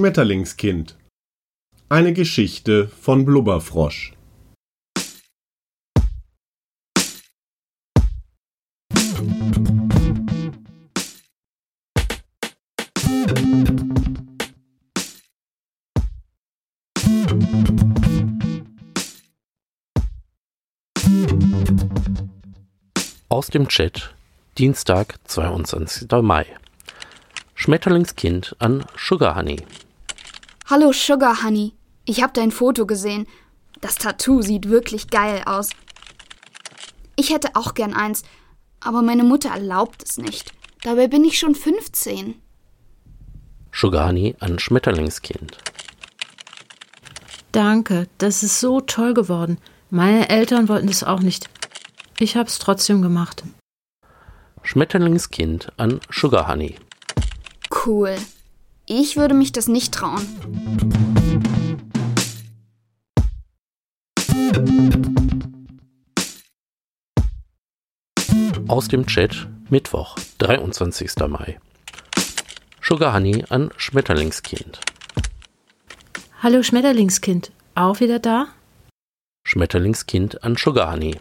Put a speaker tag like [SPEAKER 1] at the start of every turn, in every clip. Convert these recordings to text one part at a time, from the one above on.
[SPEAKER 1] Schmetterlingskind. Eine Geschichte von Blubberfrosch.
[SPEAKER 2] Aus dem Chat, Dienstag, 22. Mai. Schmetterlingskind an Sugar Honey.
[SPEAKER 3] Hallo Sugar Honey. Ich habe dein Foto gesehen. Das Tattoo sieht wirklich geil aus. Ich hätte auch gern eins, aber meine Mutter erlaubt es nicht. Dabei bin ich schon 15.
[SPEAKER 2] Sugar Honey an Schmetterlingskind.
[SPEAKER 4] Danke, das ist so toll geworden. Meine Eltern wollten es auch nicht. Ich hab's trotzdem gemacht.
[SPEAKER 2] Schmetterlingskind an Sugar Honey.
[SPEAKER 3] Cool. Ich würde mich das nicht trauen.
[SPEAKER 2] Aus dem Chat, Mittwoch, 23. Mai. Sugar Honey an Schmetterlingskind.
[SPEAKER 4] Hallo Schmetterlingskind, auch wieder da?
[SPEAKER 2] Schmetterlingskind an Sugar Honey.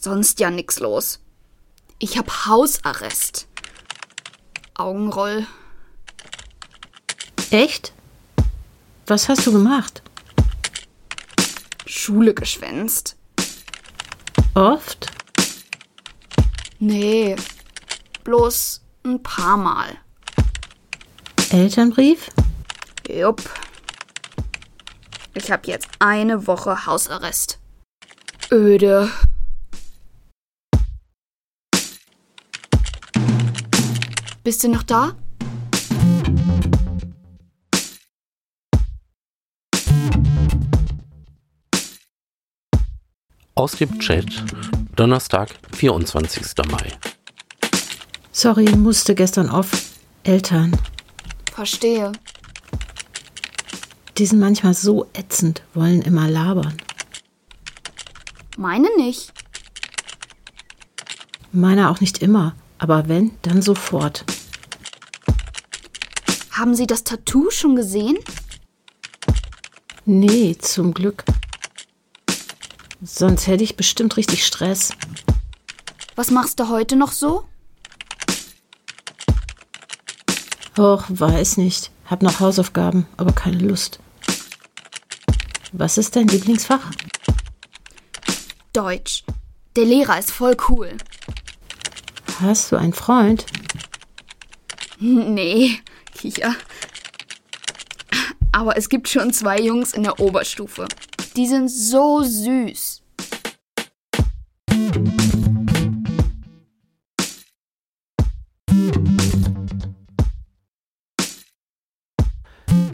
[SPEAKER 3] Sonst ja nix los. Ich hab Hausarrest. Augenroll.
[SPEAKER 4] Echt? Was hast du gemacht?
[SPEAKER 3] Schule geschwänzt.
[SPEAKER 4] Oft?
[SPEAKER 3] Nee, bloß ein paar Mal.
[SPEAKER 4] Elternbrief?
[SPEAKER 3] Jupp. Ich hab jetzt eine Woche Hausarrest. Öde. Bist du noch da?
[SPEAKER 2] Aus dem Chat, Donnerstag, 24. Mai.
[SPEAKER 4] Sorry, musste gestern off. Eltern.
[SPEAKER 3] Verstehe.
[SPEAKER 4] Die sind manchmal so ätzend, wollen immer labern.
[SPEAKER 3] Meine nicht.
[SPEAKER 4] Meiner auch nicht immer, aber wenn, dann sofort.
[SPEAKER 3] Haben Sie das Tattoo schon gesehen?
[SPEAKER 4] Nee, zum Glück. Sonst hätte ich bestimmt richtig Stress.
[SPEAKER 3] Was machst du heute noch so?
[SPEAKER 4] Och, weiß nicht. Hab noch Hausaufgaben, aber keine Lust. Was ist dein Lieblingsfach?
[SPEAKER 3] Deutsch. Der Lehrer ist voll cool.
[SPEAKER 4] Hast du einen Freund?
[SPEAKER 3] Nee, Kicher. Aber es gibt schon zwei Jungs in der Oberstufe. Die sind so süß.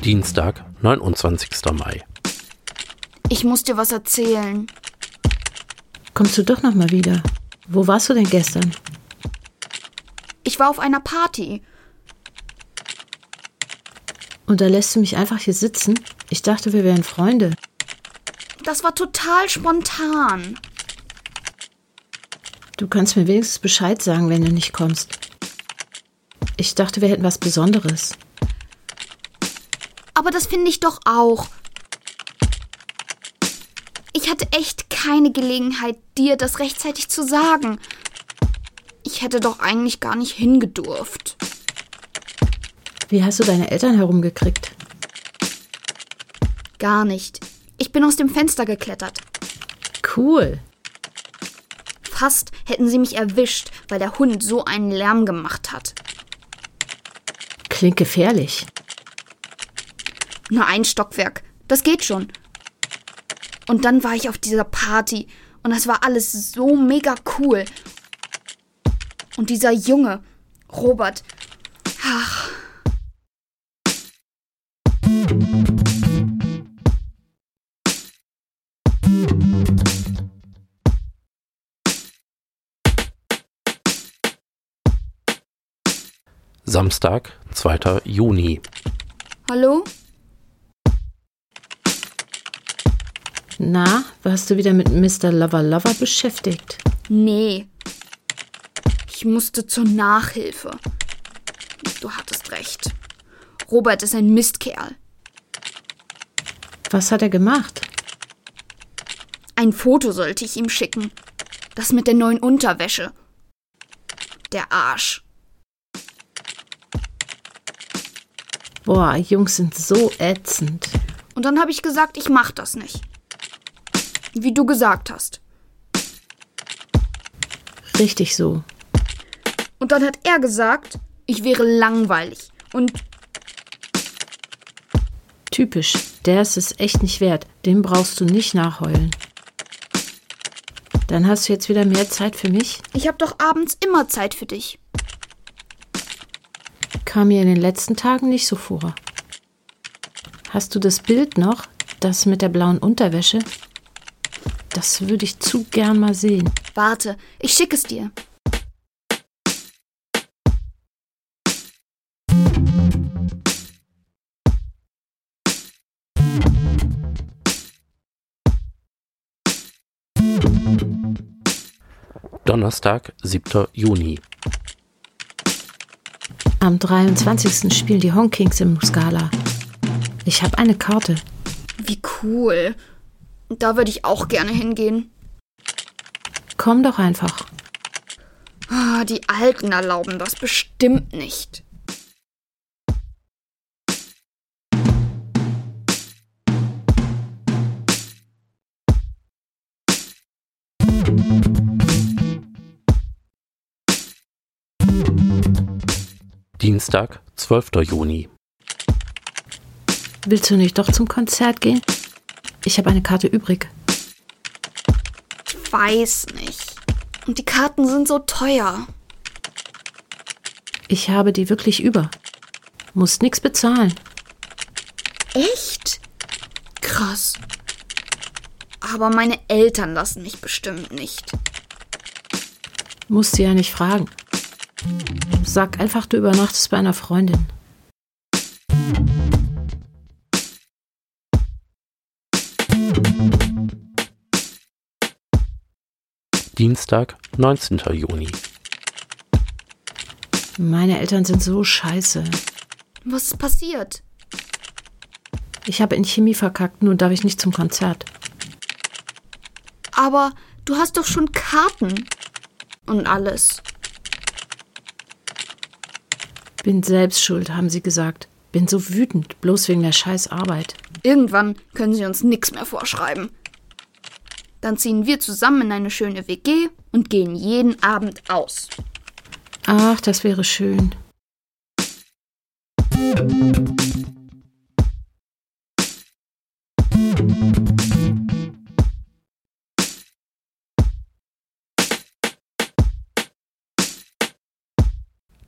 [SPEAKER 2] Dienstag, 29. Mai.
[SPEAKER 3] Ich muss dir was erzählen.
[SPEAKER 4] Kommst du doch noch mal wieder? Wo warst du denn gestern?
[SPEAKER 3] Ich war auf einer Party.
[SPEAKER 4] Und da lässt du mich einfach hier sitzen? Ich dachte, wir wären Freunde.
[SPEAKER 3] Das war total spontan.
[SPEAKER 4] Du kannst mir wenigstens Bescheid sagen, wenn du nicht kommst. Ich dachte, wir hätten was Besonderes.
[SPEAKER 3] Aber das finde ich doch auch. Ich hatte echt keine Gelegenheit, dir das rechtzeitig zu sagen. Ich hätte doch eigentlich gar nicht hingedurft.
[SPEAKER 4] Wie hast du deine Eltern herumgekriegt?
[SPEAKER 3] Gar nicht. Ich bin aus dem Fenster geklettert.
[SPEAKER 4] Cool.
[SPEAKER 3] Fast hätten sie mich erwischt, weil der Hund so einen Lärm gemacht hat.
[SPEAKER 4] Klingt gefährlich.
[SPEAKER 3] Nur ein Stockwerk. Das geht schon. Und dann war ich auf dieser Party und das war alles so mega cool. Und dieser Junge, Robert, ach.
[SPEAKER 2] Samstag, 2. Juni.
[SPEAKER 3] Hallo?
[SPEAKER 4] Na, warst du wieder mit Mr. Lover Lover beschäftigt?
[SPEAKER 3] Nee. Musste zur Nachhilfe. Du hattest recht. Robert ist ein Mistkerl.
[SPEAKER 4] Was hat er gemacht?
[SPEAKER 3] Ein Foto sollte ich ihm schicken. Das mit der neuen Unterwäsche. Der Arsch.
[SPEAKER 4] Boah, Jungs sind so ätzend.
[SPEAKER 3] Und dann habe ich gesagt, ich mach das nicht. Wie du gesagt hast.
[SPEAKER 4] Richtig so.
[SPEAKER 3] Und dann hat er gesagt, ich wäre langweilig. Und
[SPEAKER 4] Typisch. Der ist es echt nicht wert. Den brauchst du nicht nachheulen. Dann hast du jetzt wieder mehr Zeit für mich.
[SPEAKER 3] ich habe doch abends immer Zeit für dich.
[SPEAKER 4] Kam mir in den letzten Tagen nicht so vor. Hast du das Bild noch? Das mit der blauen Unterwäsche? Das würde ich zu gern mal sehen.
[SPEAKER 3] Warte, ich schicke es dir.
[SPEAKER 2] Donnerstag, 7. Juni.
[SPEAKER 4] Am 23. spielen die Honkings im Scala. Ich habe eine Karte.
[SPEAKER 3] Wie cool. Da würde ich auch gerne hingehen.
[SPEAKER 4] Komm doch einfach.
[SPEAKER 3] Ah, die Alten erlauben das bestimmt nicht.
[SPEAKER 2] Dienstag, 12. Juni.
[SPEAKER 4] Willst du nicht doch zum Konzert gehen? Ich habe eine Karte übrig.
[SPEAKER 3] Ich weiß nicht. Und die Karten sind so teuer.
[SPEAKER 4] Ich habe die wirklich über. Musst nix bezahlen.
[SPEAKER 3] Echt? Krass. Aber meine Eltern lassen mich bestimmt nicht.
[SPEAKER 4] Musst du ja nicht fragen. Sag einfach, du übernachtest bei einer Freundin.
[SPEAKER 2] Dienstag, 19. Juni.
[SPEAKER 4] Meine Eltern sind so scheiße.
[SPEAKER 3] Was ist passiert?
[SPEAKER 4] Ich habe in Chemie verkackt, nun darf ich nicht zum Konzert.
[SPEAKER 3] Aber du hast doch schon Karten. Und alles.
[SPEAKER 4] Bin selbst schuld, haben sie gesagt. Bin so wütend, bloß wegen der scheiß Arbeit.
[SPEAKER 3] Irgendwann können sie uns nichts mehr vorschreiben. Dann ziehen wir zusammen in eine schöne WG und gehen jeden Abend aus.
[SPEAKER 4] Ach, das wäre schön.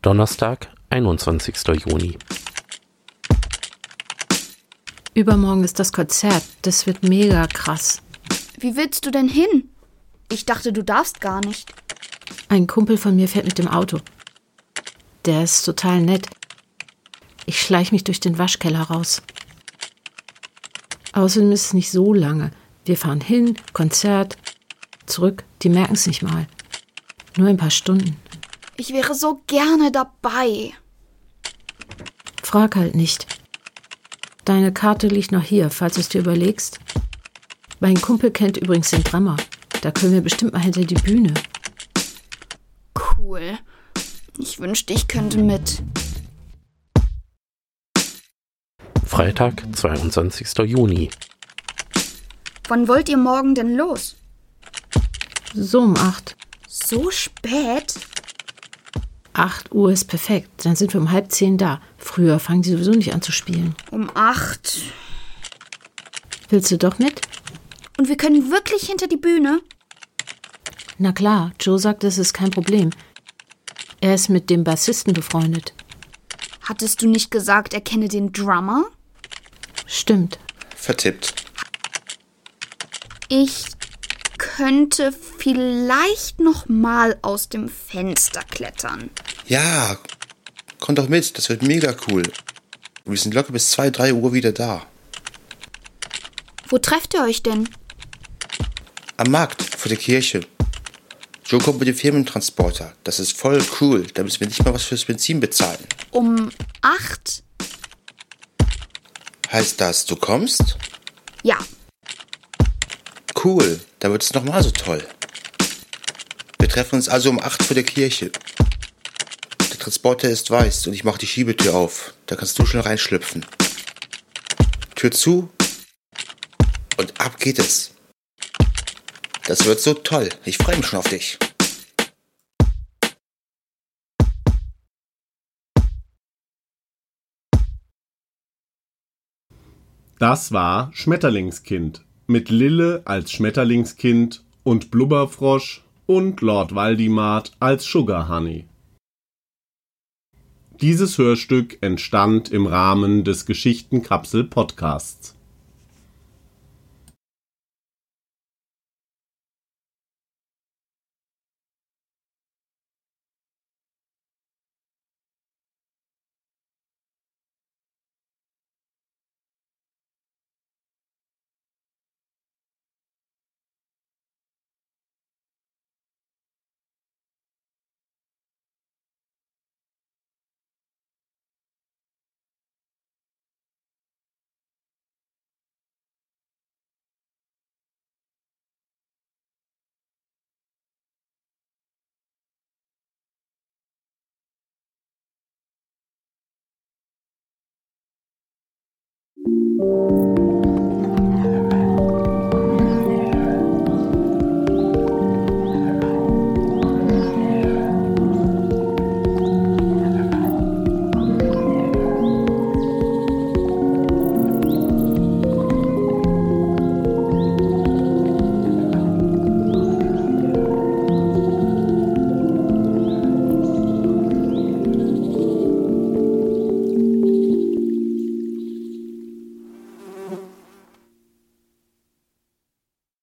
[SPEAKER 2] Donnerstag, 21. Juni.
[SPEAKER 4] Übermorgen ist das Konzert. Das wird mega krass.
[SPEAKER 3] Wie willst du denn hin? Ich dachte, du darfst gar nicht.
[SPEAKER 4] Ein Kumpel von mir fährt mit dem Auto. Der ist total nett. Ich schleich mich durch den Waschkeller raus. Außerdem ist es nicht so lange. Wir fahren hin, Konzert, zurück. Die merken es nicht mal. Nur ein paar Stunden.
[SPEAKER 3] Ich wäre so gerne dabei.
[SPEAKER 4] Frag halt nicht. Deine Karte liegt noch hier, falls du es dir überlegst. Mein Kumpel kennt übrigens den Drummer. Da können wir bestimmt mal hinter die Bühne.
[SPEAKER 3] Cool. Ich wünschte, ich könnte mit.
[SPEAKER 2] Freitag, 22. Juni.
[SPEAKER 3] Wann wollt ihr morgen denn los?
[SPEAKER 4] So um acht.
[SPEAKER 3] So spät?
[SPEAKER 4] 8 Uhr ist perfekt. Dann sind wir um halb zehn da. Früher fangen die sowieso nicht an zu spielen.
[SPEAKER 3] Um acht.
[SPEAKER 4] Willst du doch mit?
[SPEAKER 3] Und wir können wirklich hinter die Bühne?
[SPEAKER 4] Na klar, Joe sagt, das ist kein Problem. Er ist mit dem Bassisten befreundet.
[SPEAKER 3] Hattest du nicht gesagt, er kenne den Drummer?
[SPEAKER 4] Stimmt.
[SPEAKER 5] Vertippt.
[SPEAKER 3] Ich könnte vielleicht noch mal aus dem Fenster klettern.
[SPEAKER 5] Ja, komm doch mit, das wird mega cool. Wir sind locker bis 2, 3 Uhr wieder da.
[SPEAKER 3] Wo trefft ihr euch denn?
[SPEAKER 5] Am Markt, vor der Kirche. Joe kommt mit dem Firmentransporter. Das ist voll cool. Da müssen wir nicht mal was fürs Benzin bezahlen.
[SPEAKER 3] Um acht?
[SPEAKER 5] Heißt das, du kommst?
[SPEAKER 3] Ja,
[SPEAKER 5] Cool, dann wird es nochmal so toll. Wir treffen uns also um 8 vor der Kirche. Der Transporter ist weiß und ich mache die Schiebetür auf. Da kannst du schon reinschlüpfen. Tür zu und ab geht es. Das wird so toll. Ich freue mich schon auf dich.
[SPEAKER 1] Das war Schmetterlingskind mit Lille als Schmetterlingskind und Blubberfrosch und Lord Waldimart als Sugar Honey. Dieses Hörstück entstand im Rahmen des Geschichtenkapsel Podcasts.